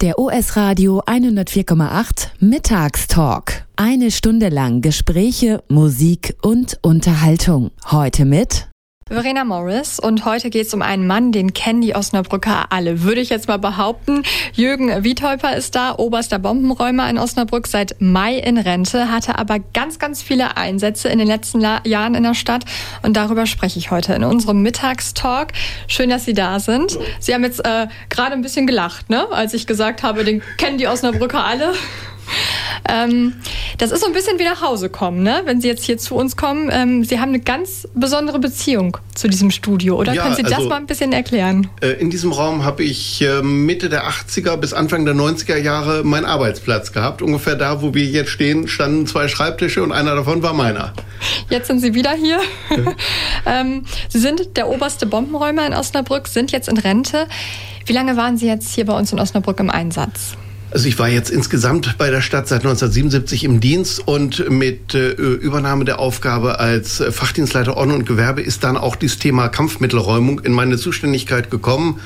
Der US-Radio 104,8 Mittagstalk. Eine Stunde lang Gespräche, Musik und Unterhaltung. Heute mit Verena Morris und heute geht es um einen Mann, den kennen die Osnabrücker alle, würde ich jetzt mal behaupten. Jürgen Wiethäuper ist da, oberster Bombenräumer in Osnabrück, seit Mai in Rente, hatte aber ganz, ganz viele Einsätze in den letzten La Jahren in der Stadt und darüber spreche ich heute in unserem Mittagstalk. Schön, dass Sie da sind. Sie haben jetzt äh, gerade ein bisschen gelacht, ne? als ich gesagt habe, den kennen die Osnabrücker alle. Ähm, das ist so ein bisschen wie nach Hause kommen, ne? wenn Sie jetzt hier zu uns kommen. Ähm, Sie haben eine ganz besondere Beziehung zu diesem Studio, oder? Ja, Können Sie das also, mal ein bisschen erklären? Äh, in diesem Raum habe ich äh, Mitte der 80er bis Anfang der 90er Jahre meinen Arbeitsplatz gehabt. Ungefähr da, wo wir jetzt stehen, standen zwei Schreibtische und einer davon war meiner. Jetzt sind Sie wieder hier. ähm, Sie sind der oberste Bombenräumer in Osnabrück, sind jetzt in Rente. Wie lange waren Sie jetzt hier bei uns in Osnabrück im Einsatz? Also ich war jetzt insgesamt bei der Stadt seit 1977 im Dienst und mit äh, Übernahme der Aufgabe als Fachdienstleiter Ordnung und Gewerbe ist dann auch dieses Thema Kampfmittelräumung in meine Zuständigkeit gekommen.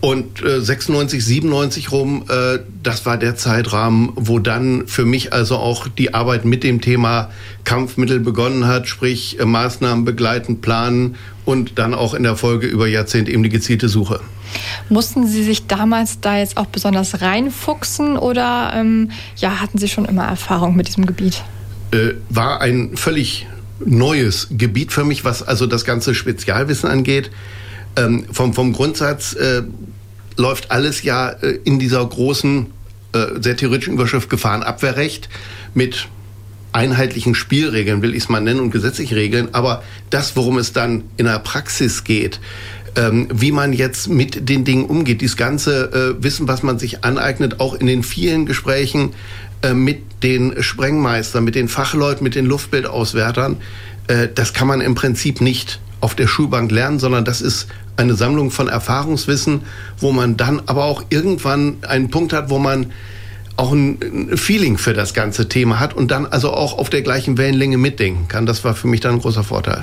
Und äh, 96, 97 rum, äh, das war der Zeitrahmen, wo dann für mich also auch die Arbeit mit dem Thema Kampfmittel begonnen hat, sprich äh, Maßnahmen begleiten, planen und dann auch in der Folge über Jahrzehnte eben die gezielte Suche. Mussten Sie sich damals da jetzt auch besonders reinfuchsen oder ähm, ja, hatten Sie schon immer Erfahrung mit diesem Gebiet? Äh, war ein völlig neues Gebiet für mich, was also das ganze Spezialwissen angeht. Ähm, vom, vom Grundsatz äh, läuft alles ja äh, in dieser großen, äh, sehr theoretischen Überschrift Gefahrenabwehrrecht mit einheitlichen Spielregeln, will ich es mal nennen, und gesetzlichen Regeln. Aber das, worum es dann in der Praxis geht, ähm, wie man jetzt mit den Dingen umgeht. Dieses ganze äh, Wissen, was man sich aneignet, auch in den vielen Gesprächen mit den Sprengmeistern, mit den Fachleuten, mit den Luftbildauswertern, äh, das kann man im Prinzip nicht auf der Schulbank lernen, sondern das ist eine Sammlung von Erfahrungswissen, wo man dann aber auch irgendwann einen Punkt hat, wo man auch ein Feeling für das ganze Thema hat und dann also auch auf der gleichen Wellenlänge mitdenken kann. Das war für mich dann ein großer Vorteil.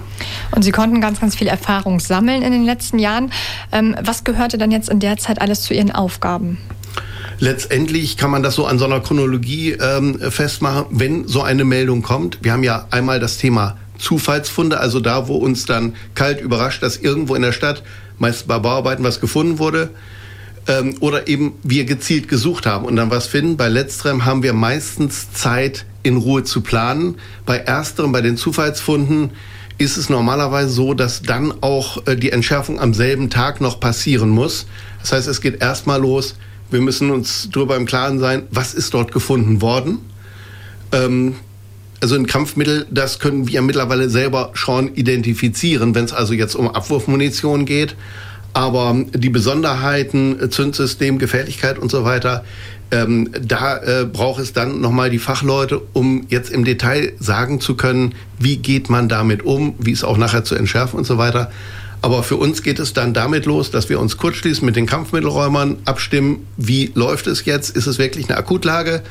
Und Sie konnten ganz, ganz viel Erfahrung sammeln in den letzten Jahren. Ähm, was gehörte dann jetzt in der Zeit alles zu Ihren Aufgaben? Letztendlich kann man das so an so einer Chronologie ähm, festmachen, wenn so eine Meldung kommt. Wir haben ja einmal das Thema Zufallsfunde, also da, wo uns dann kalt überrascht, dass irgendwo in der Stadt, meist bei Bauarbeiten, was gefunden wurde ähm, oder eben wir gezielt gesucht haben und dann was finden. Bei letzterem haben wir meistens Zeit, in Ruhe zu planen. Bei ersterem, bei den Zufallsfunden, ist es normalerweise so, dass dann auch äh, die Entschärfung am selben Tag noch passieren muss. Das heißt, es geht erstmal los. Wir müssen uns darüber im Klaren sein, was ist dort gefunden worden. Ähm, also ein Kampfmittel, das können wir mittlerweile selber schon identifizieren, wenn es also jetzt um Abwurfmunition geht. Aber die Besonderheiten, Zündsystem, Gefährlichkeit und so weiter, ähm, da äh, braucht es dann nochmal die Fachleute, um jetzt im Detail sagen zu können, wie geht man damit um, wie es auch nachher zu entschärfen und so weiter. Aber für uns geht es dann damit los, dass wir uns kurzschließen mit den Kampfmittelräumern, abstimmen, wie läuft es jetzt, ist es wirklich eine Akutlage?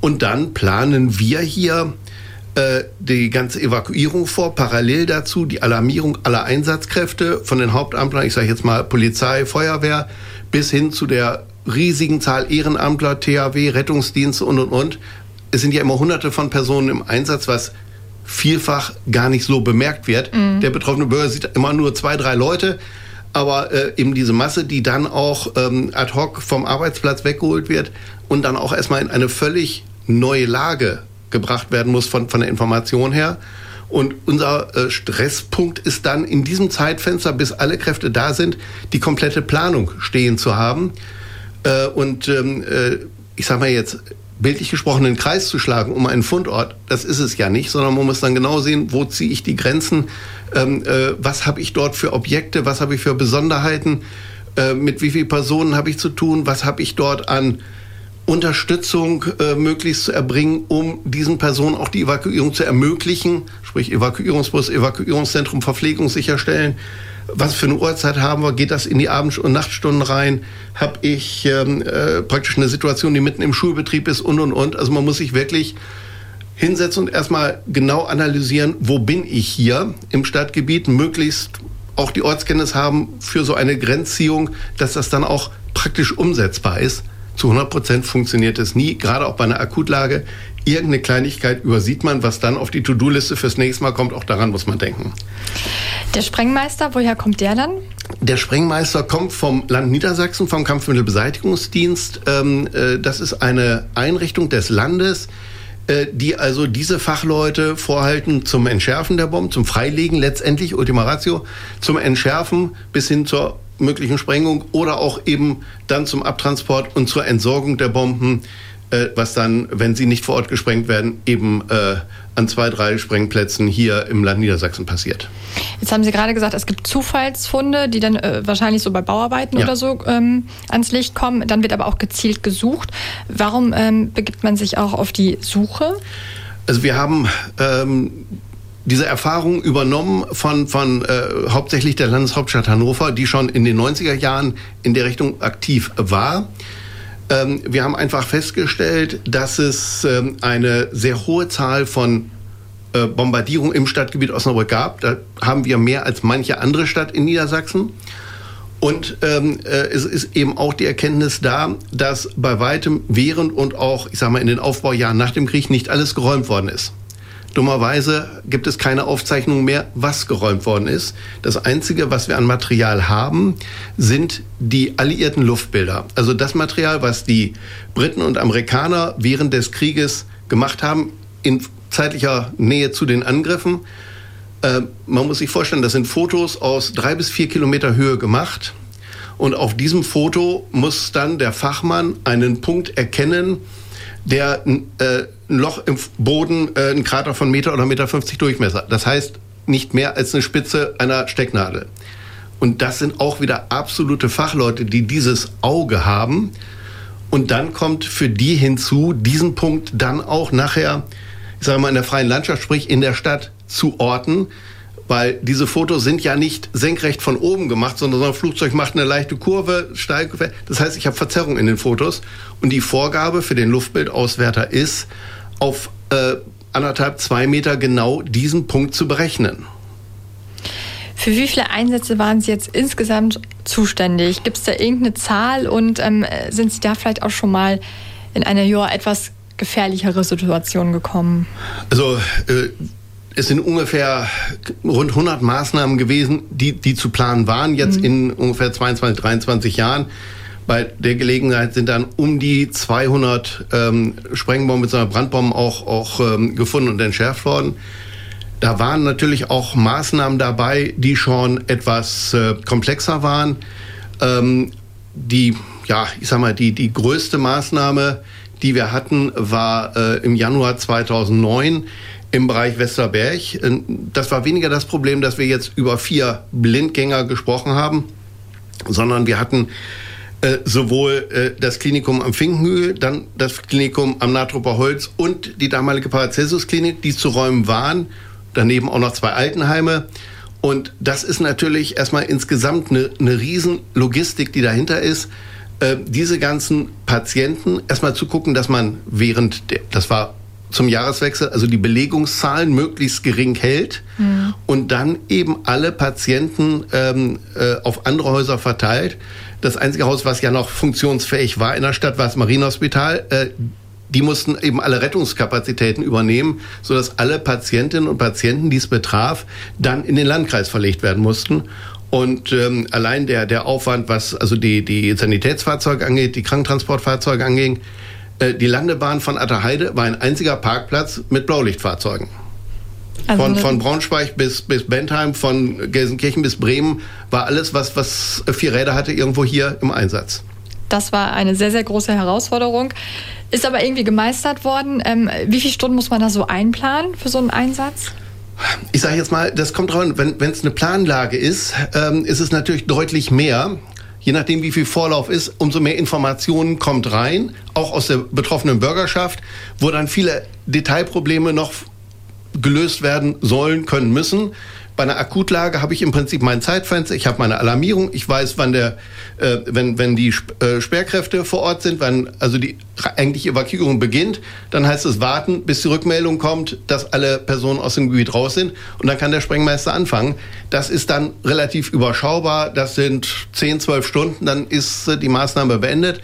Und dann planen wir hier äh, die ganze Evakuierung vor, parallel dazu die Alarmierung aller Einsatzkräfte von den Hauptamtlern, ich sage jetzt mal Polizei, Feuerwehr, bis hin zu der riesigen Zahl Ehrenamtler, THW, Rettungsdienste und und und. Es sind ja immer hunderte von Personen im Einsatz, was vielfach gar nicht so bemerkt wird. Mhm. Der betroffene Bürger sieht immer nur zwei, drei Leute, aber äh, eben diese Masse, die dann auch ähm, ad hoc vom Arbeitsplatz weggeholt wird und dann auch erstmal in eine völlig neue Lage gebracht werden muss von, von der Information her. Und unser äh, Stresspunkt ist dann in diesem Zeitfenster, bis alle Kräfte da sind, die komplette Planung stehen zu haben. Äh, und ähm, äh, ich sage mal jetzt, bildlich gesprochen, einen Kreis zu schlagen um einen Fundort, das ist es ja nicht, sondern man muss dann genau sehen, wo ziehe ich die Grenzen, ähm, äh, was habe ich dort für Objekte, was habe ich für Besonderheiten, äh, mit wie vielen Personen habe ich zu tun, was habe ich dort an Unterstützung äh, möglichst zu erbringen, um diesen Personen auch die Evakuierung zu ermöglichen, sprich Evakuierungsbus, Evakuierungszentrum, Verpflegung sicherstellen. Was für eine Uhrzeit haben wir? Geht das in die Abend- und Nachtstunden rein? Habe ich ähm, äh, praktisch eine Situation, die mitten im Schulbetrieb ist und und und. Also man muss sich wirklich hinsetzen und erstmal genau analysieren, wo bin ich hier im Stadtgebiet, möglichst auch die Ortskenntnis haben für so eine Grenzziehung, dass das dann auch praktisch umsetzbar ist zu 100 Prozent funktioniert es nie, gerade auch bei einer Akutlage. Irgendeine Kleinigkeit übersieht man, was dann auf die To-Do-Liste fürs nächste Mal kommt. Auch daran muss man denken. Der Sprengmeister, woher kommt der dann? Der Sprengmeister kommt vom Land Niedersachsen, vom Kampfmittelbeseitigungsdienst. Ähm, äh, das ist eine Einrichtung des Landes, äh, die also diese Fachleute vorhalten zum Entschärfen der Bomben, zum Freilegen letztendlich, Ultima Ratio, zum Entschärfen bis hin zur möglichen Sprengung oder auch eben dann zum Abtransport und zur Entsorgung der Bomben äh, was dann, wenn sie nicht vor Ort gesprengt werden, eben äh, an zwei, drei Sprengplätzen hier im Land Niedersachsen passiert. Jetzt haben Sie gerade gesagt, es gibt Zufallsfunde, die dann äh, wahrscheinlich so bei Bauarbeiten ja. oder so ähm, ans Licht kommen. Dann wird aber auch gezielt gesucht. Warum ähm, begibt man sich auch auf die Suche? Also wir haben ähm, diese Erfahrung übernommen von, von äh, hauptsächlich der Landeshauptstadt Hannover, die schon in den 90er Jahren in der Richtung aktiv war. Ähm, wir haben einfach festgestellt, dass es ähm, eine sehr hohe Zahl von äh, Bombardierungen im Stadtgebiet Osnabrück gab. Da haben wir mehr als manche andere Stadt in Niedersachsen. Und ähm, äh, es ist eben auch die Erkenntnis da, dass bei weitem während und auch, ich sage mal, in den Aufbaujahren nach dem Krieg nicht alles geräumt worden ist. Dummerweise gibt es keine Aufzeichnung mehr, was geräumt worden ist. Das Einzige, was wir an Material haben, sind die alliierten Luftbilder. Also das Material, was die Briten und Amerikaner während des Krieges gemacht haben, in zeitlicher Nähe zu den Angriffen. Äh, man muss sich vorstellen, das sind Fotos aus drei bis vier Kilometer Höhe gemacht. Und auf diesem Foto muss dann der Fachmann einen Punkt erkennen, der äh, ein Loch im Boden, äh, ein Krater von Meter oder Meter 50 Durchmesser. Das heißt nicht mehr als eine Spitze einer Stecknadel. Und das sind auch wieder absolute Fachleute, die dieses Auge haben. Und dann kommt für die hinzu, diesen Punkt dann auch nachher, ich sage mal, in der freien Landschaft, sprich in der Stadt zu orten, weil diese Fotos sind ja nicht senkrecht von oben gemacht, sondern ein Flugzeug macht eine leichte Kurve, steigt. Das heißt, ich habe Verzerrung in den Fotos. Und die Vorgabe für den Luftbildauswerter ist, auf äh, anderthalb, zwei Meter genau diesen Punkt zu berechnen. Für wie viele Einsätze waren Sie jetzt insgesamt zuständig? Gibt es da irgendeine Zahl und ähm, sind Sie da vielleicht auch schon mal in eine ja, etwas gefährlichere Situation gekommen? Also äh, es sind ungefähr rund 100 Maßnahmen gewesen, die, die zu planen waren, jetzt mhm. in ungefähr 22, 23 Jahren. Bei der Gelegenheit sind dann um die 200 ähm, Sprengbomben bzw. Brandbomben auch, auch ähm, gefunden und entschärft worden. Da waren natürlich auch Maßnahmen dabei, die schon etwas äh, komplexer waren. Ähm, die, ja, ich sag mal, die, die größte Maßnahme, die wir hatten, war äh, im Januar 2009 im Bereich Westerberg. Das war weniger das Problem, dass wir jetzt über vier Blindgänger gesprochen haben, sondern wir hatten äh, sowohl äh, das Klinikum am Finkenhügel, dann das Klinikum am Natrupper Holz und die damalige Paracelsus-Klinik, die zu räumen waren. Daneben auch noch zwei Altenheime. Und das ist natürlich erstmal insgesamt eine, eine riesen Logistik, die dahinter ist. Äh, diese ganzen Patienten erstmal zu gucken, dass man während, der, das war zum Jahreswechsel, also die Belegungszahlen möglichst gering hält mhm. und dann eben alle Patienten ähm, äh, auf andere Häuser verteilt. Das einzige Haus, was ja noch funktionsfähig war in der Stadt, war das Marienhospital. Äh, die mussten eben alle Rettungskapazitäten übernehmen, sodass alle Patientinnen und Patienten, die es betraf, dann in den Landkreis verlegt werden mussten. Und ähm, allein der, der Aufwand, was also die, die Sanitätsfahrzeuge angeht, die Krankentransportfahrzeuge anging, äh, die Landebahn von Atterheide war ein einziger Parkplatz mit Blaulichtfahrzeugen. Also von, von Braunschweig bis, bis Bentheim, von Gelsenkirchen bis Bremen war alles, was, was vier Räder hatte, irgendwo hier im Einsatz. Das war eine sehr, sehr große Herausforderung. Ist aber irgendwie gemeistert worden. Ähm, wie viele Stunden muss man da so einplanen für so einen Einsatz? Ich sage jetzt mal, das kommt drauf an, wenn es eine Planlage ist, ähm, ist es natürlich deutlich mehr je nachdem, wie viel Vorlauf ist, umso mehr Informationen kommt rein, auch aus der betroffenen Bürgerschaft, wo dann viele Detailprobleme noch gelöst werden sollen, können, müssen. Bei einer Akutlage habe ich im Prinzip mein Zeitfenster, ich habe meine Alarmierung, ich weiß, wann der, äh, wenn, wenn die äh, Sperrkräfte vor Ort sind, wann also die eigentliche Evakuierung beginnt, dann heißt es warten, bis die Rückmeldung kommt, dass alle Personen aus dem Gebiet raus sind und dann kann der Sprengmeister anfangen. Das ist dann relativ überschaubar, das sind 10, 12 Stunden, dann ist äh, die Maßnahme beendet.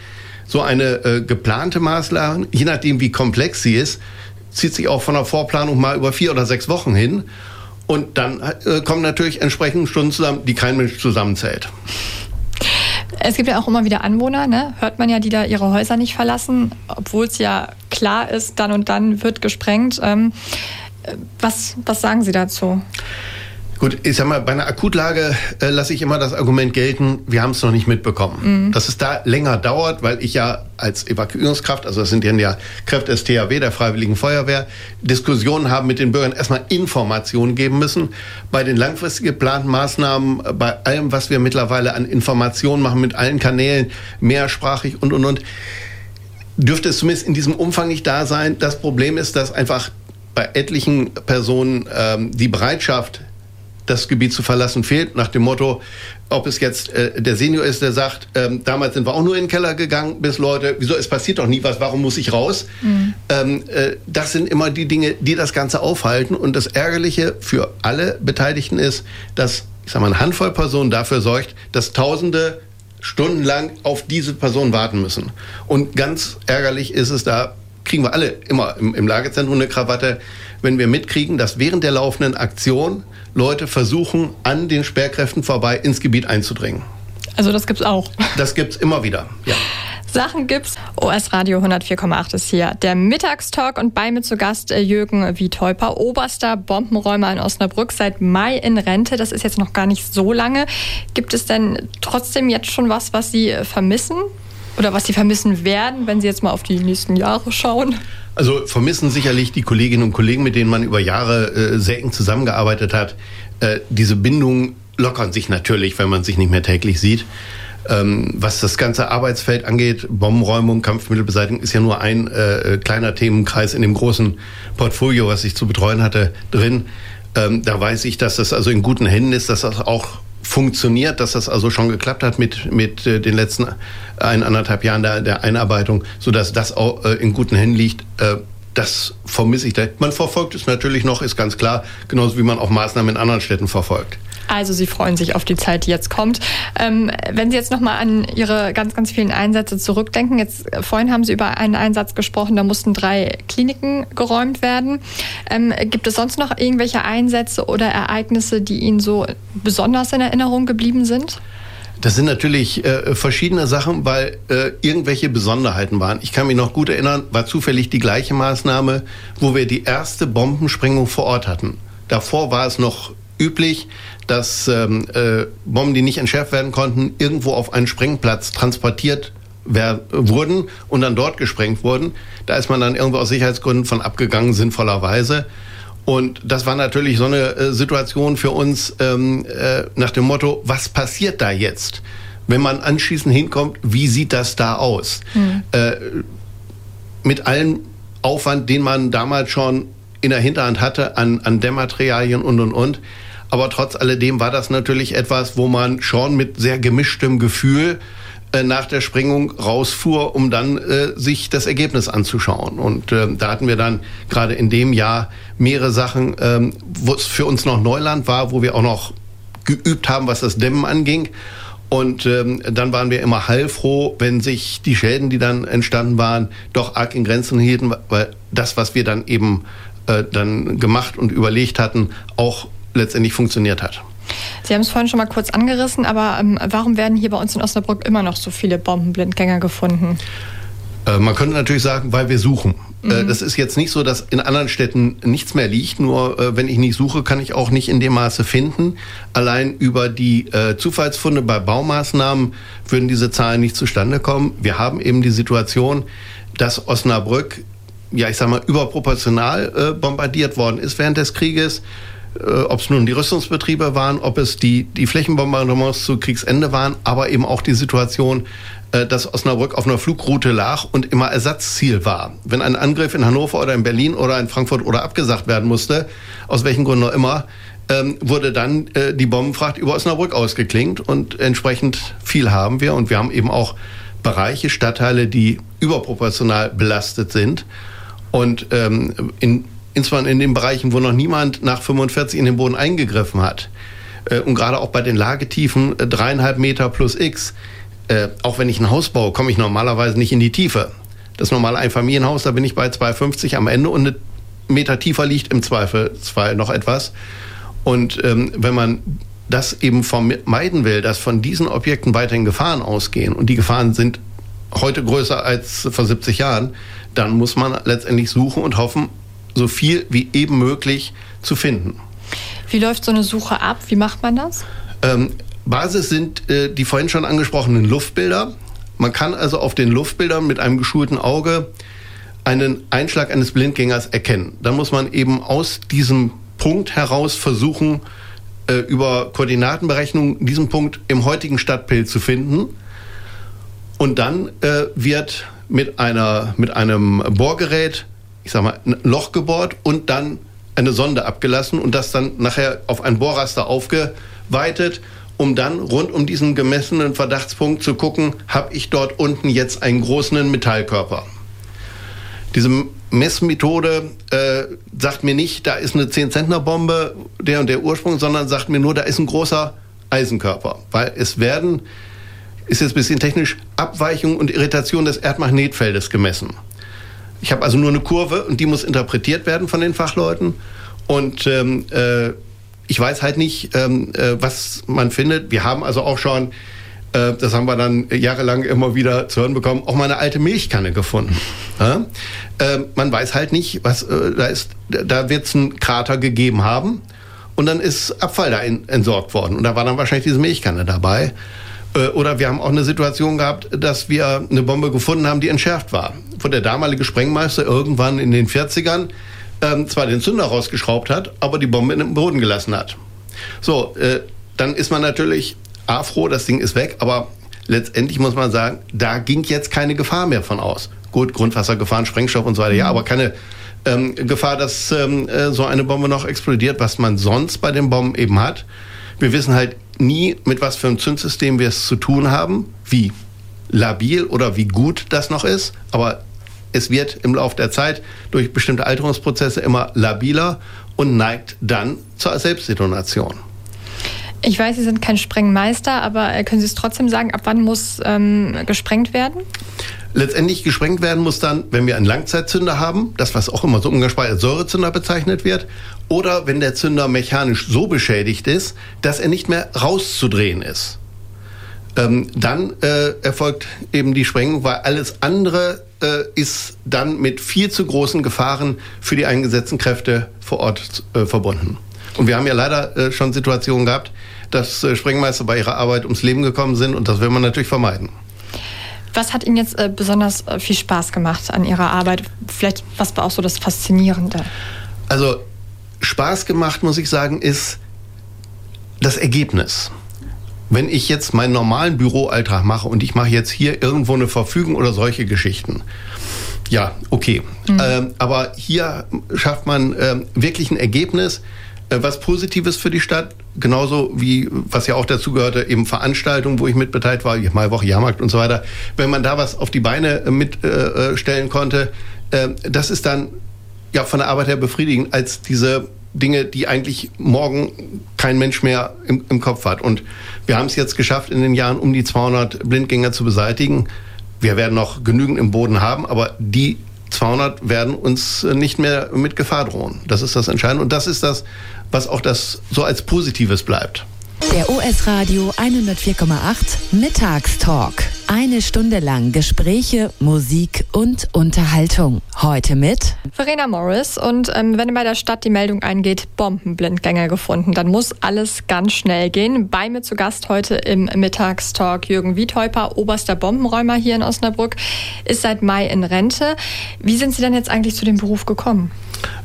So eine äh, geplante Maßnahme, je nachdem wie komplex sie ist, zieht sich auch von der Vorplanung mal über vier oder sechs Wochen hin. Und dann äh, kommen natürlich entsprechend Stunden zusammen, die kein Mensch zusammenzählt. Es gibt ja auch immer wieder Anwohner, ne? hört man ja, die da ihre Häuser nicht verlassen, obwohl es ja klar ist, dann und dann wird gesprengt. Ähm, was, was sagen Sie dazu? Gut, ich sag mal, bei einer Akutlage äh, lasse ich immer das Argument gelten, wir haben es noch nicht mitbekommen. Mhm. Dass es da länger dauert, weil ich ja als Evakuierungskraft, also das sind ja Kräfte des THW, der Freiwilligen Feuerwehr, Diskussionen haben mit den Bürgern, erstmal Informationen geben müssen. Bei den langfristig geplanten Maßnahmen, äh, bei allem, was wir mittlerweile an Informationen machen, mit allen Kanälen, mehrsprachig und, und, und, dürfte es zumindest in diesem Umfang nicht da sein. Das Problem ist, dass einfach bei etlichen Personen ähm, die Bereitschaft das Gebiet zu verlassen fehlt, nach dem Motto, ob es jetzt äh, der Senior ist, der sagt, ähm, damals sind wir auch nur in den Keller gegangen, bis Leute, wieso, es passiert doch nie was, warum muss ich raus? Mhm. Ähm, äh, das sind immer die Dinge, die das Ganze aufhalten. Und das Ärgerliche für alle Beteiligten ist, dass, ich sag mal, eine Handvoll Personen dafür sorgt, dass Tausende stundenlang auf diese Person warten müssen. Und ganz ärgerlich ist es da, kriegen wir alle immer im, im Lagezentrum eine Krawatte, wenn wir mitkriegen, dass während der laufenden Aktion Leute versuchen, an den Sperrkräften vorbei ins Gebiet einzudringen. Also das gibt's auch. Das gibt's immer wieder, ja. Sachen gibt's. OS Radio 104,8 ist hier. Der Mittagstalk und bei mir zu Gast äh, Jürgen Wietheuper, oberster Bombenräumer in Osnabrück, seit Mai in Rente. Das ist jetzt noch gar nicht so lange. Gibt es denn trotzdem jetzt schon was, was Sie äh, vermissen? Oder was Sie vermissen werden, wenn Sie jetzt mal auf die nächsten Jahre schauen? Also vermissen sicherlich die Kolleginnen und Kollegen, mit denen man über Jahre äh, sehr eng zusammengearbeitet hat. Äh, diese Bindungen lockern sich natürlich, wenn man sich nicht mehr täglich sieht. Ähm, was das ganze Arbeitsfeld angeht, Bombenräumung, Kampfmittelbeseitigung ist ja nur ein äh, kleiner Themenkreis in dem großen Portfolio, was ich zu betreuen hatte, drin. Ähm, da weiß ich, dass das also in guten Händen ist, dass das auch funktioniert, dass das also schon geklappt hat mit, mit äh, den letzten ein, anderthalb Jahren der, der Einarbeitung, sodass das auch äh, in guten Händen liegt. Das vermisse ich. Man verfolgt es natürlich noch, ist ganz klar, genauso wie man auch Maßnahmen in anderen Städten verfolgt. Also Sie freuen sich auf die Zeit, die jetzt kommt. Ähm, wenn Sie jetzt nochmal an Ihre ganz, ganz vielen Einsätze zurückdenken, jetzt äh, vorhin haben Sie über einen Einsatz gesprochen, da mussten drei Kliniken geräumt werden. Ähm, gibt es sonst noch irgendwelche Einsätze oder Ereignisse, die Ihnen so besonders in Erinnerung geblieben sind? Das sind natürlich äh, verschiedene Sachen, weil äh, irgendwelche Besonderheiten waren. Ich kann mich noch gut erinnern, war zufällig die gleiche Maßnahme, wo wir die erste Bombensprengung vor Ort hatten. Davor war es noch üblich, dass ähm, äh, Bomben, die nicht entschärft werden konnten, irgendwo auf einen Sprengplatz transportiert werden, wurden und dann dort gesprengt wurden. Da ist man dann irgendwo aus Sicherheitsgründen von abgegangen, sinnvollerweise. Und das war natürlich so eine äh, Situation für uns ähm, äh, nach dem Motto, was passiert da jetzt? Wenn man anschließend hinkommt, wie sieht das da aus? Mhm. Äh, mit allem Aufwand, den man damals schon in der Hinterhand hatte an, an Dämmmaterialien und und und. Aber trotz alledem war das natürlich etwas, wo man schon mit sehr gemischtem Gefühl nach der Sprengung rausfuhr, um dann äh, sich das Ergebnis anzuschauen. Und äh, da hatten wir dann gerade in dem Jahr mehrere Sachen, ähm, wo es für uns noch Neuland war, wo wir auch noch geübt haben, was das Dämmen anging. Und ähm, dann waren wir immer heilfroh, wenn sich die Schäden, die dann entstanden waren, doch arg in Grenzen hielten, weil das, was wir dann eben äh, dann gemacht und überlegt hatten, auch letztendlich funktioniert hat. Sie haben es vorhin schon mal kurz angerissen, aber ähm, warum werden hier bei uns in Osnabrück immer noch so viele Bombenblindgänger gefunden? Äh, man könnte natürlich sagen, weil wir suchen. Äh, mhm. Das ist jetzt nicht so, dass in anderen Städten nichts mehr liegt. Nur äh, wenn ich nicht suche, kann ich auch nicht in dem Maße finden. Allein über die äh, Zufallsfunde bei Baumaßnahmen würden diese Zahlen nicht zustande kommen. Wir haben eben die Situation, dass Osnabrück, ja ich sag mal, überproportional äh, bombardiert worden ist während des Krieges äh, ob es nun die Rüstungsbetriebe waren, ob es die, die Flächenbombardements zu Kriegsende waren, aber eben auch die Situation, äh, dass Osnabrück auf einer Flugroute lag und immer Ersatzziel war. Wenn ein Angriff in Hannover oder in Berlin oder in Frankfurt oder abgesagt werden musste, aus welchen Gründen auch immer, ähm, wurde dann äh, die Bombenfracht über Osnabrück ausgeklingt und entsprechend viel haben wir und wir haben eben auch Bereiche, Stadtteile, die überproportional belastet sind. Und ähm, in insbesondere in den Bereichen, wo noch niemand nach 45 in den Boden eingegriffen hat. Äh, und gerade auch bei den Lagetiefen äh, dreieinhalb Meter plus X äh, auch wenn ich ein Haus baue, komme ich normalerweise nicht in die Tiefe. Das normale Einfamilienhaus, da bin ich bei 2,50 am Ende und eine Meter tiefer liegt im Zweifelsfall noch etwas. Und ähm, wenn man das eben vermeiden will, dass von diesen Objekten weiterhin Gefahren ausgehen und die Gefahren sind heute größer als vor 70 Jahren, dann muss man letztendlich suchen und hoffen, so viel wie eben möglich zu finden. Wie läuft so eine Suche ab? Wie macht man das? Ähm, Basis sind äh, die vorhin schon angesprochenen Luftbilder. Man kann also auf den Luftbildern mit einem geschulten Auge einen Einschlag eines Blindgängers erkennen. Dann muss man eben aus diesem Punkt heraus versuchen, äh, über Koordinatenberechnung diesen Punkt im heutigen Stadtbild zu finden. Und dann äh, wird mit, einer, mit einem Bohrgerät, ich sag mal, ein Loch gebohrt und dann eine Sonde abgelassen und das dann nachher auf ein Bohrraster aufgeweitet um dann rund um diesen gemessenen Verdachtspunkt zu gucken, habe ich dort unten jetzt einen großen Metallkörper. Diese Messmethode äh, sagt mir nicht, da ist eine 10-Zentner-Bombe, der und der Ursprung, sondern sagt mir nur, da ist ein großer Eisenkörper. Weil es werden, ist jetzt ein bisschen technisch, Abweichung und Irritation des Erdmagnetfeldes gemessen. Ich habe also nur eine Kurve und die muss interpretiert werden von den Fachleuten. Und ähm, äh, ich weiß halt nicht, ähm, äh, was man findet. Wir haben also auch schon, äh, das haben wir dann jahrelang immer wieder zu hören bekommen, auch mal eine alte Milchkanne gefunden. Ja? Äh, man weiß halt nicht, was äh, da ist. Da wird es einen Krater gegeben haben und dann ist Abfall da in, entsorgt worden und da war dann wahrscheinlich diese Milchkanne dabei. Äh, oder wir haben auch eine Situation gehabt, dass wir eine Bombe gefunden haben, die entschärft war. Wo der damalige Sprengmeister irgendwann in den 40ern ähm, zwar den Zünder rausgeschraubt hat, aber die Bombe in den Boden gelassen hat. So, äh, dann ist man natürlich A, froh, das Ding ist weg, aber letztendlich muss man sagen, da ging jetzt keine Gefahr mehr von aus. Gut, Grundwassergefahren, Sprengstoff und so weiter, ja, aber keine ähm, Gefahr, dass ähm, äh, so eine Bombe noch explodiert, was man sonst bei den Bomben eben hat. Wir wissen halt nie, mit was für einem Zündsystem wir es zu tun haben, wie labil oder wie gut das noch ist, aber es wird im Laufe der Zeit durch bestimmte Alterungsprozesse immer labiler und neigt dann zur Selbstdetonation. Ich weiß, Sie sind kein Sprengmeister, aber äh, können Sie es trotzdem sagen, ab wann muss ähm, gesprengt werden? Letztendlich gesprengt werden muss dann, wenn wir einen Langzeitzünder haben, das was auch immer so umgangssprachlich als Säurezünder bezeichnet wird, oder wenn der Zünder mechanisch so beschädigt ist, dass er nicht mehr rauszudrehen ist. Ähm, dann äh, erfolgt eben die Sprengung, weil alles andere äh, ist dann mit viel zu großen Gefahren für die eingesetzten Kräfte vor Ort äh, verbunden. Und wir haben ja leider äh, schon Situationen gehabt, dass äh, Sprengmeister bei ihrer Arbeit ums Leben gekommen sind und das will man natürlich vermeiden. Was hat Ihnen jetzt äh, besonders äh, viel Spaß gemacht an Ihrer Arbeit? Vielleicht was war auch so das Faszinierende? Also Spaß gemacht, muss ich sagen, ist das Ergebnis. Wenn ich jetzt meinen normalen Büroalltag mache und ich mache jetzt hier irgendwo eine Verfügung oder solche Geschichten, ja, okay. Mhm. Ähm, aber hier schafft man ähm, wirklich ein Ergebnis, was Positives für die Stadt, genauso wie, was ja auch dazu gehörte, eben Veranstaltungen, wo ich mit beteiligt war, Mai Woche Jahrmarkt und so weiter. Wenn man da was auf die Beine äh, mitstellen äh, äh konnte, äh, das ist dann ja von der Arbeit her befriedigend, als diese Dinge, die eigentlich morgen kein Mensch mehr im, im Kopf hat. Und wir haben es jetzt geschafft, in den Jahren um die 200 Blindgänger zu beseitigen. Wir werden noch genügend im Boden haben, aber die 200 werden uns nicht mehr mit Gefahr drohen. Das ist das Entscheidende und das ist das, was auch das so als Positives bleibt. Der US Radio 104,8 Mittagstalk. Eine Stunde lang Gespräche, Musik und Unterhaltung. Heute mit Verena Morris. Und ähm, wenn bei der Stadt die Meldung eingeht, Bombenblindgänger gefunden, dann muss alles ganz schnell gehen. Bei mir zu Gast heute im Mittagstalk Jürgen Wietheuper, oberster Bombenräumer hier in Osnabrück, ist seit Mai in Rente. Wie sind Sie denn jetzt eigentlich zu dem Beruf gekommen?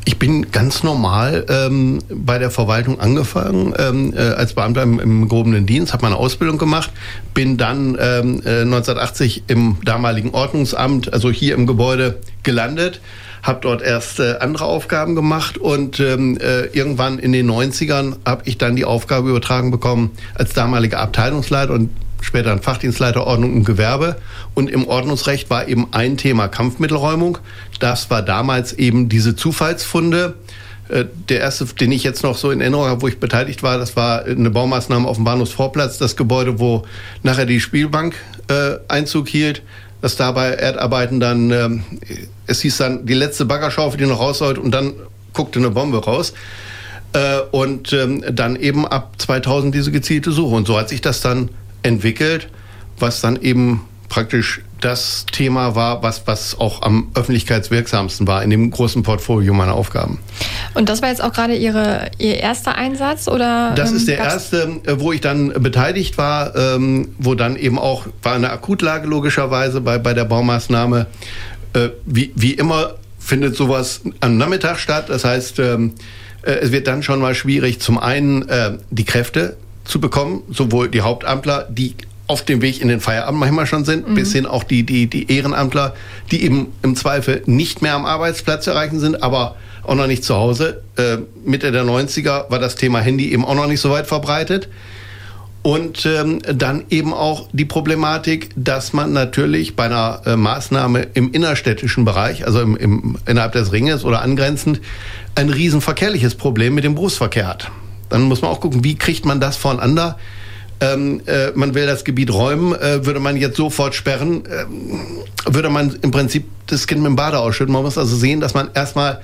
Ich bin ganz normal ähm, bei der Verwaltung angefangen, ähm, äh, als Beamter im, im gehobenen Dienst, habe meine Ausbildung gemacht, bin dann ähm, äh, 1980 im damaligen Ordnungsamt, also hier im Gebäude, gelandet, habe dort erst äh, andere Aufgaben gemacht und ähm, äh, irgendwann in den 90ern habe ich dann die Aufgabe übertragen bekommen als damaliger Abteilungsleiter und später ein Fachdienstleiter Ordnung und Gewerbe. Und im Ordnungsrecht war eben ein Thema Kampfmittelräumung. Das war damals eben diese Zufallsfunde, Äh, der erste, den ich jetzt noch so in Erinnerung habe, wo ich beteiligt war, das war eine Baumaßnahme auf dem Bahnhofsvorplatz, das Gebäude, wo nachher die Spielbank äh, Einzug hielt. Dass da bei Erdarbeiten dann, äh, es hieß dann, die letzte Baggerschaufel, die noch raus sollte, und dann guckte eine Bombe raus. Äh, und ähm, dann eben ab 2000 diese gezielte Suche. Und so hat sich das dann entwickelt, was dann eben praktisch das Thema war, was, was auch am öffentlichkeitswirksamsten war in dem großen Portfolio meiner Aufgaben. Und das war jetzt auch gerade Ihre, Ihr erster Einsatz oder? Das ähm, ist der erste, äh, wo ich dann beteiligt war, ähm, wo dann eben auch war eine Akutlage logischerweise bei, bei der Baumaßnahme. Äh, wie, wie immer findet sowas am Nachmittag statt. Das heißt, ähm, äh, es wird dann schon mal schwierig, zum einen äh, die Kräfte zu bekommen, sowohl die Hauptamtler, die auf dem Weg in den Feierabend manchmal schon sind, mhm. bis hin auch die, die, die Ehrenamtler, die eben im Zweifel nicht mehr am Arbeitsplatz zu erreichen sind, aber auch noch nicht zu Hause. Äh, Mitte der 90er war das Thema Handy eben auch noch nicht so weit verbreitet. Und ähm, dann eben auch die Problematik, dass man natürlich bei einer äh, Maßnahme im innerstädtischen Bereich, also im, im, innerhalb des Ringes oder angrenzend, ein riesen verkehrliches Problem mit dem Berufsverkehr hat. Dann muss man auch gucken, wie kriegt man das voneinander? Ähm, äh, man will das Gebiet räumen, äh, würde man jetzt sofort sperren, äh, würde man im Prinzip das Kind mit dem Bade ausschütten. Man muss also sehen, dass man erstmal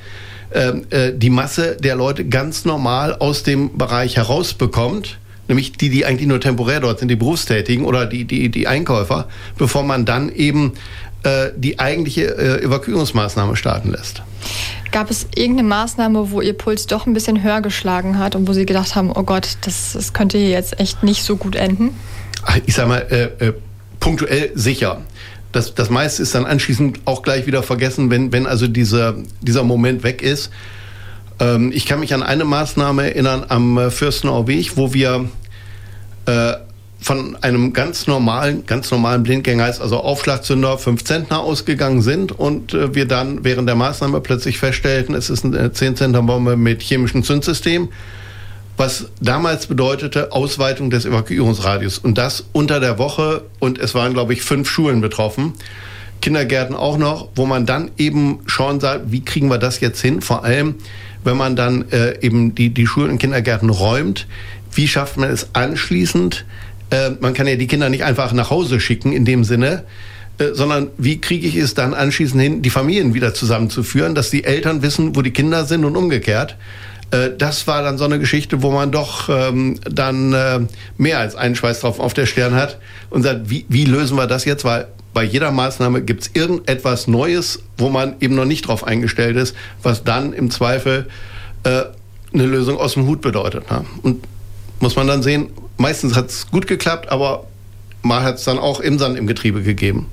ähm, äh, die Masse der Leute ganz normal aus dem Bereich herausbekommt nämlich die, die eigentlich nur temporär dort sind, die Berufstätigen oder die, die, die Einkäufer, bevor man dann eben äh, die eigentliche äh, Evakuierungsmaßnahme starten lässt. Gab es irgendeine Maßnahme, wo Ihr Puls doch ein bisschen höher geschlagen hat und wo Sie gedacht haben, oh Gott, das, das könnte hier jetzt echt nicht so gut enden? Ich sag mal, äh, äh, punktuell sicher. Das, das meiste ist dann anschließend auch gleich wieder vergessen, wenn, wenn also dieser, dieser Moment weg ist. Ähm, ich kann mich an eine Maßnahme erinnern am äh, Fürstenauer wo wir äh, von einem ganz normalen, ganz normalen Blindgänger, also Aufschlagzünder, 5 Zentner ausgegangen sind und äh, wir dann während der Maßnahme plötzlich feststellten, es ist eine 10 Zentner Bombe mit chemischem Zündsystem, was damals bedeutete Ausweitung des Evakuierungsradius und das unter der Woche und es waren, glaube ich, fünf Schulen betroffen. Kindergärten auch noch, wo man dann eben schauen soll, wie kriegen wir das jetzt hin? Vor allem, wenn man dann äh, eben die, die Schulen und Kindergärten räumt, wie schafft man es anschließend? Äh, man kann ja die Kinder nicht einfach nach Hause schicken in dem Sinne, äh, sondern wie kriege ich es dann anschließend hin, die Familien wieder zusammenzuführen, dass die Eltern wissen, wo die Kinder sind und umgekehrt. Äh, das war dann so eine Geschichte, wo man doch ähm, dann äh, mehr als einen Schweißtropfen auf der Stirn hat und sagt, wie, wie lösen wir das jetzt? Weil bei jeder Maßnahme gibt es irgendetwas Neues, wo man eben noch nicht drauf eingestellt ist, was dann im Zweifel äh, eine Lösung aus dem Hut bedeutet. Ne? Und muss man dann sehen, meistens hat es gut geklappt, aber mal hat es dann auch im Sand im Getriebe gegeben.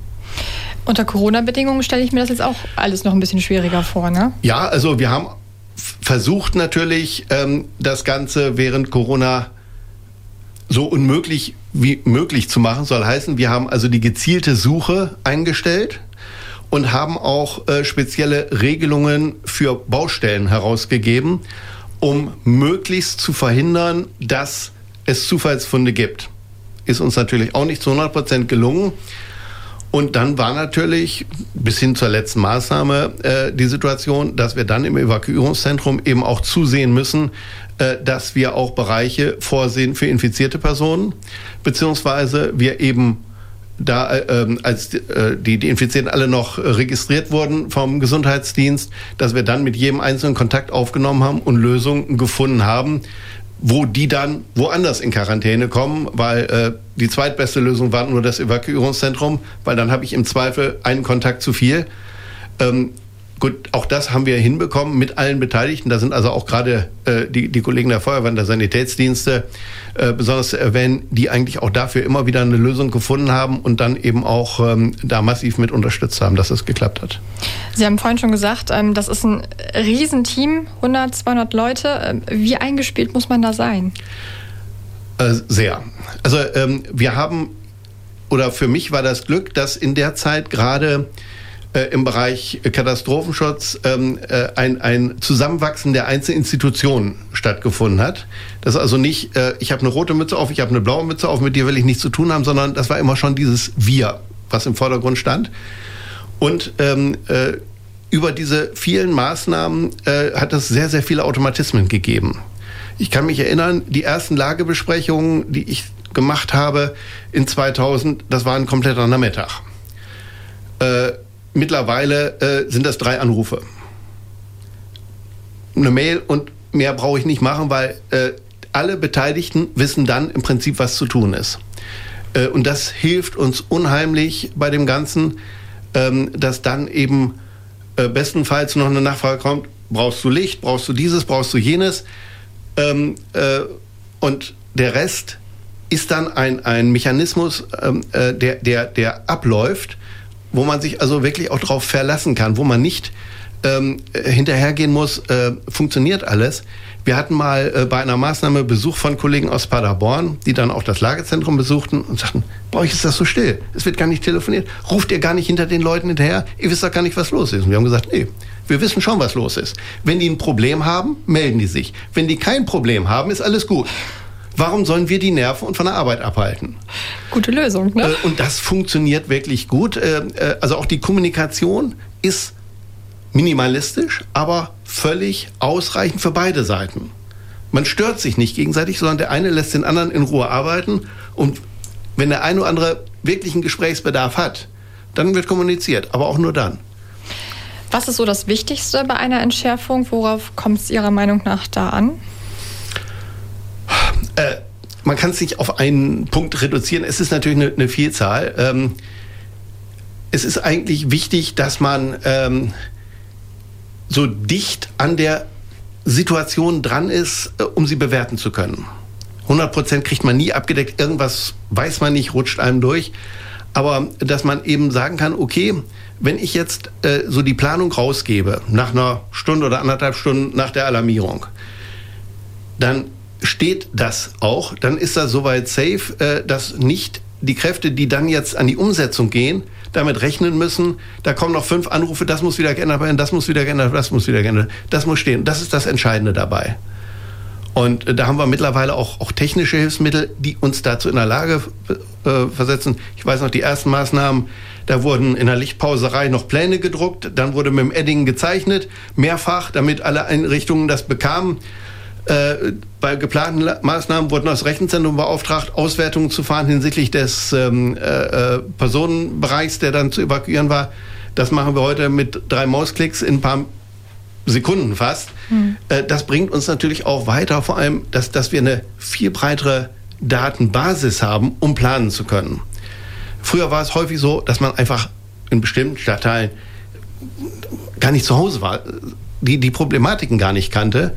Unter Corona-Bedingungen stelle ich mir das jetzt auch alles noch ein bisschen schwieriger vor, ne? Ja, also wir haben versucht natürlich, ähm, das Ganze während Corona so unmöglich wie möglich zu machen. Soll heißen, wir haben also die gezielte Suche eingestellt und haben auch äh, spezielle Regelungen für Baustellen herausgegeben, um möglichst zu verhindern, dass es Zufallsfunde gibt. Ist uns natürlich auch nicht zu 100 Prozent gelungen. Und dann war natürlich bis hin zur letzten Maßnahme äh, die Situation, dass wir dann im Evakuierungszentrum eben auch zusehen müssen, äh, dass wir auch Bereiche vorsehen für infizierte Personen, beziehungsweise wir eben da äh, ähm, als äh, die, die Infizierten alle noch registriert wurden vom Gesundheitsdienst, dass wir dann mit jedem einzelnen Kontakt aufgenommen haben und Lösungen gefunden haben, wo die dann woanders in Quarantäne kommen, weil äh, die zweitbeste Lösung war nur das Evakuierungszentrum, weil dann habe ich im Zweifel einen Kontakt zu viel. Ähm, Gut, auch das haben wir hinbekommen mit allen Beteiligten. Da sind also auch gerade äh, die, die Kollegen der Feuerwehr und der Sanitätsdienste äh, besonders zu erwähnen, die eigentlich auch dafür immer wieder eine Lösung gefunden haben und dann eben auch ähm, da massiv mit unterstützt haben, dass es geklappt hat. Sie haben vorhin schon gesagt, ähm, das ist ein Riesenteam, 100, 200 Leute. Ähm, wie eingespielt muss man da sein? Äh, sehr. Also ähm, wir haben, oder für mich war das Glück, dass in der Zeit gerade äh, im Bereich Katastrophenschutz ähm, äh, ein, ein Zusammenwachsen der einzelnen Institutionen stattgefunden hat. Das ist also nicht, äh, ich habe eine rote Mütze auf, ich habe eine blaue Mütze auf, mit dir will ich nichts zu tun haben, sondern das war immer schon dieses Wir, was im Vordergrund stand. Und ähm, äh, über diese vielen Maßnahmen äh, hat es sehr, sehr viele Automatismen gegeben. Ich kann mich erinnern, die ersten Lagebesprechungen, die ich gemacht habe in 2000, das war ein kompletter Nachmittag. Äh, mittlerweile äh, sind das drei Anrufe. Eine Mail und mehr brauche ich nicht machen, weil äh, alle Beteiligten wissen dann im Prinzip, was zu tun ist. Äh, und das hilft uns unheimlich bei dem Ganzen, ähm, dass dann eben äh, bestenfalls noch eine Nachfrage kommt, brauchst du Licht, brauchst du dieses, brauchst du jenes. Ähm, äh, und der Rest ist dann ein, ein Mechanismus, ähm, äh, der, der, der abläuft, wo man sich also wirklich auch darauf verlassen kann, wo man nicht ähm, hinterhergehen muss, äh, funktioniert alles. Wir hatten mal äh, bei einer Maßnahme Besuch von Kollegen aus Paderborn, die dann auch das Lagezentrum besuchten und sagten, bei euch ist das so still, es wird gar nicht telefoniert, ruft ihr gar nicht hinter den Leuten hinterher, ihr wisst doch gar nicht, was los ist. Und wir haben gesagt, nee, wir wissen schon, was los ist. Wenn die ein Problem haben, melden die sich. Wenn die kein Problem haben, ist alles gut. Warum sollen wir die nerven und von der Arbeit abhalten? Gute Lösung, ne? Äh, und das funktioniert wirklich gut. Äh, äh, also auch die Kommunikation ist minimalistisch, aber völlig ausreichend für beide Seiten. Man stört sich nicht gegenseitig, sondern der eine lässt den anderen in Ruhe arbeiten und wenn der eine oder andere wirklich einen Gesprächsbedarf hat, dann wird kommuniziert, aber auch nur dann. Was ist so das Wichtigste bei einer Entschärfung? Worauf kommt es Ihrer Meinung nach da an? Äh, man kann es nicht auf einen Punkt reduzieren. Es ist natürlich eine, eine Vielzahl. Ähm, es ist eigentlich wichtig, dass man ähm, so dicht an der Situation dran ist, äh, um sie bewerten zu können. 100 Prozent kriegt man nie abgedeckt. Irgendwas weiß man nicht, rutscht einem durch. Aber dass man eben sagen kann, okay, wenn ich jetzt äh, so die Planung rausgebe, nach einer Stunde oder anderthalb Stunden nach der Alarmierung, dann steht das auch, dann ist das soweit safe, äh, dass nicht die Kräfte, die dann jetzt an die Umsetzung gehen, damit rechnen müssen, da kommen noch fünf Anrufe, das muss wieder geändert werden, das muss wieder geändert, das muss wieder geändert, das muss stehen. Das ist das Entscheidende dabei. Und äh, da haben wir mittlerweile auch, auch technische Hilfsmittel, die uns dazu in der Lage äh, versetzen. Ich weiß noch, die ersten Maßnahmen, da wurden in der Lichtpauserei noch Pläne gedruckt, dann wurde mit dem Edding gezeichnet, mehrfach, damit alle Einrichtungen das bekamen. Äh, bei geplanten Maßnahmen wurden das Rechenzentrum beauftragt, Auswertungen zu fahren hinsichtlich des ähm, äh, äh, Personenbereichs, der dann zu evakuieren war. Das machen wir heute mit drei Mausklicks in ein paar Sekunden fast. Mhm. Äh, das bringt uns natürlich auch weiter, vor allem, dass, dass wir eine viel breitere Datenbasis haben, um planen zu können. Früher war es häufig so, dass man einfach in bestimmten Stadtteilen gar nicht zu Hause war, die, die Problematiken gar nicht kannte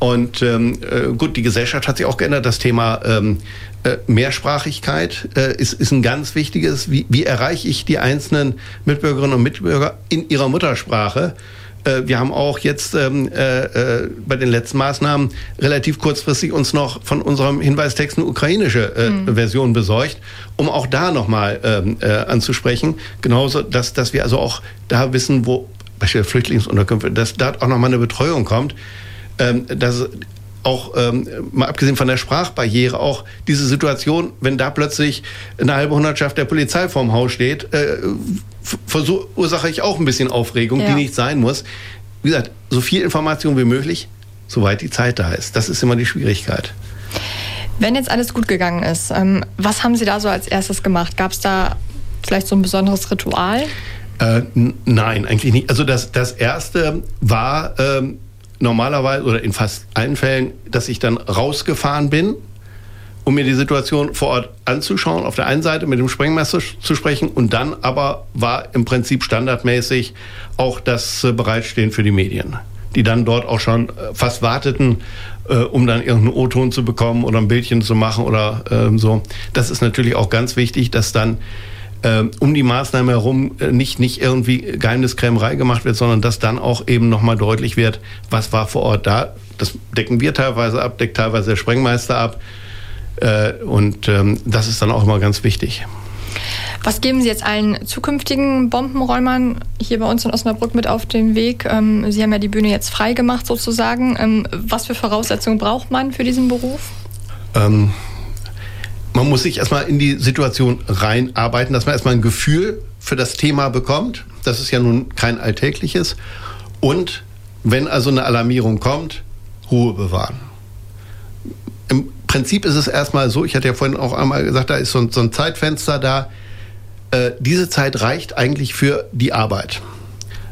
und ähm, äh, gut, die Gesellschaft hat sich auch geändert. Das Thema ähm, äh, Mehrsprachigkeit äh, ist, ist ein ganz wichtiges. Wie, wie erreiche ich die einzelnen Mitbürgerinnen und Mitbürger in ihrer Muttersprache? Äh, wir haben auch jetzt ähm, äh, äh, bei den letzten Maßnahmen relativ kurzfristig uns noch von unserem Hinweistext eine ukrainische äh, mhm. Version besorgt, um auch da nochmal ähm, äh, anzusprechen. Genauso, dass, dass wir also auch da wissen, wo beispielsweise Flüchtlingsunterkünfte, dass da auch nochmal eine Betreuung kommt dass auch ähm, mal abgesehen von der Sprachbarriere auch diese Situation, wenn da plötzlich eine halbe Hundertschaft der Polizei vorm Haus steht, äh, verursache ich auch ein bisschen Aufregung, ja. die nicht sein muss. Wie gesagt, so viel Information wie möglich, soweit die Zeit da ist. Das ist immer die Schwierigkeit. Wenn jetzt alles gut gegangen ist, ähm, was haben Sie da so als erstes gemacht? Gab es da vielleicht so ein besonderes Ritual? Äh, nein, eigentlich nicht. Also das, das erste war, ähm, normalerweise oder in fast allen Fällen, dass ich dann rausgefahren bin, um mir die Situation vor Ort anzuschauen, auf der einen Seite mit dem Sprengmeister zu sprechen und dann aber war im Prinzip standardmäßig auch das äh, Bereitstehen für die Medien, die dann dort auch schon äh, fast warteten, äh, um dann irgendeinen O-Ton zu bekommen oder ein Bildchen zu machen oder ähm, so. Das ist natürlich auch ganz wichtig, dass dann um die Maßnahme herum äh, nicht, nicht irgendwie Geheimniskrämerei gemacht wird, sondern dass dann auch eben nochmal deutlich wird, was war vor Ort da. Das decken wir teilweise ab, deckt teilweise der Sprengmeister ab. Äh, und ähm, das ist dann auch immer ganz wichtig. Was geben Sie jetzt allen zukünftigen Bombenräumern hier bei uns in Osnabrück mit auf den Weg? Ähm, Sie haben ja die Bühne jetzt frei gemacht sozusagen. Ähm, was für Voraussetzungen braucht man für diesen Beruf? Ähm, man muss sich erstmal in die Situation reinarbeiten, dass man erstmal ein Gefühl für das Thema bekommt. Das ist ja nun kein alltägliches. Und wenn also eine Alarmierung kommt, Ruhe bewahren. Im Prinzip ist es erstmal so, ich hatte ja vorhin auch einmal gesagt, da ist so ein, so ein Zeitfenster da. Äh, diese Zeit reicht eigentlich für die Arbeit.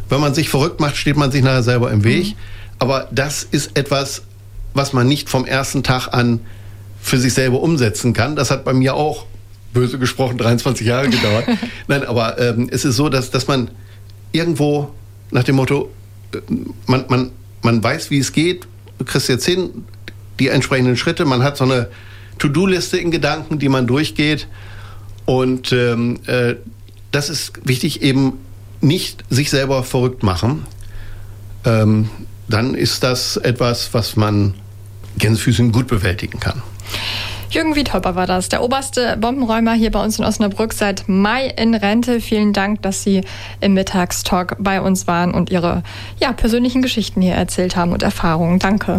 Wenn man sich verrückt macht, steht man sich nachher selber im Weg. Mhm. Aber das ist etwas, was man nicht vom ersten Tag an für sich selber umsetzen kann. Das hat bei mir auch, böse gesprochen, 23 Jahre gedauert. Nein, aber ähm, es ist so, dass, dass man irgendwo nach dem Motto, äh, man, man, man weiß, wie es geht, du kriegst jetzt hin, die entsprechenden Schritte, man hat so eine To-Do-Liste in Gedanken, die man durchgeht. Und ähm, äh, das ist wichtig, eben nicht sich selber verrückt machen. Ähm, dann ist das etwas, was man Gänsefüßchen gut bewältigen kann. Jürgen Wiedhopper war das, der oberste Bombenräumer hier bei uns in Osnabrück seit Mai in Rente. Vielen Dank, dass Sie im Mittagstalk bei uns waren und Ihre ja, persönlichen Geschichten hier erzählt haben und Erfahrungen. Danke.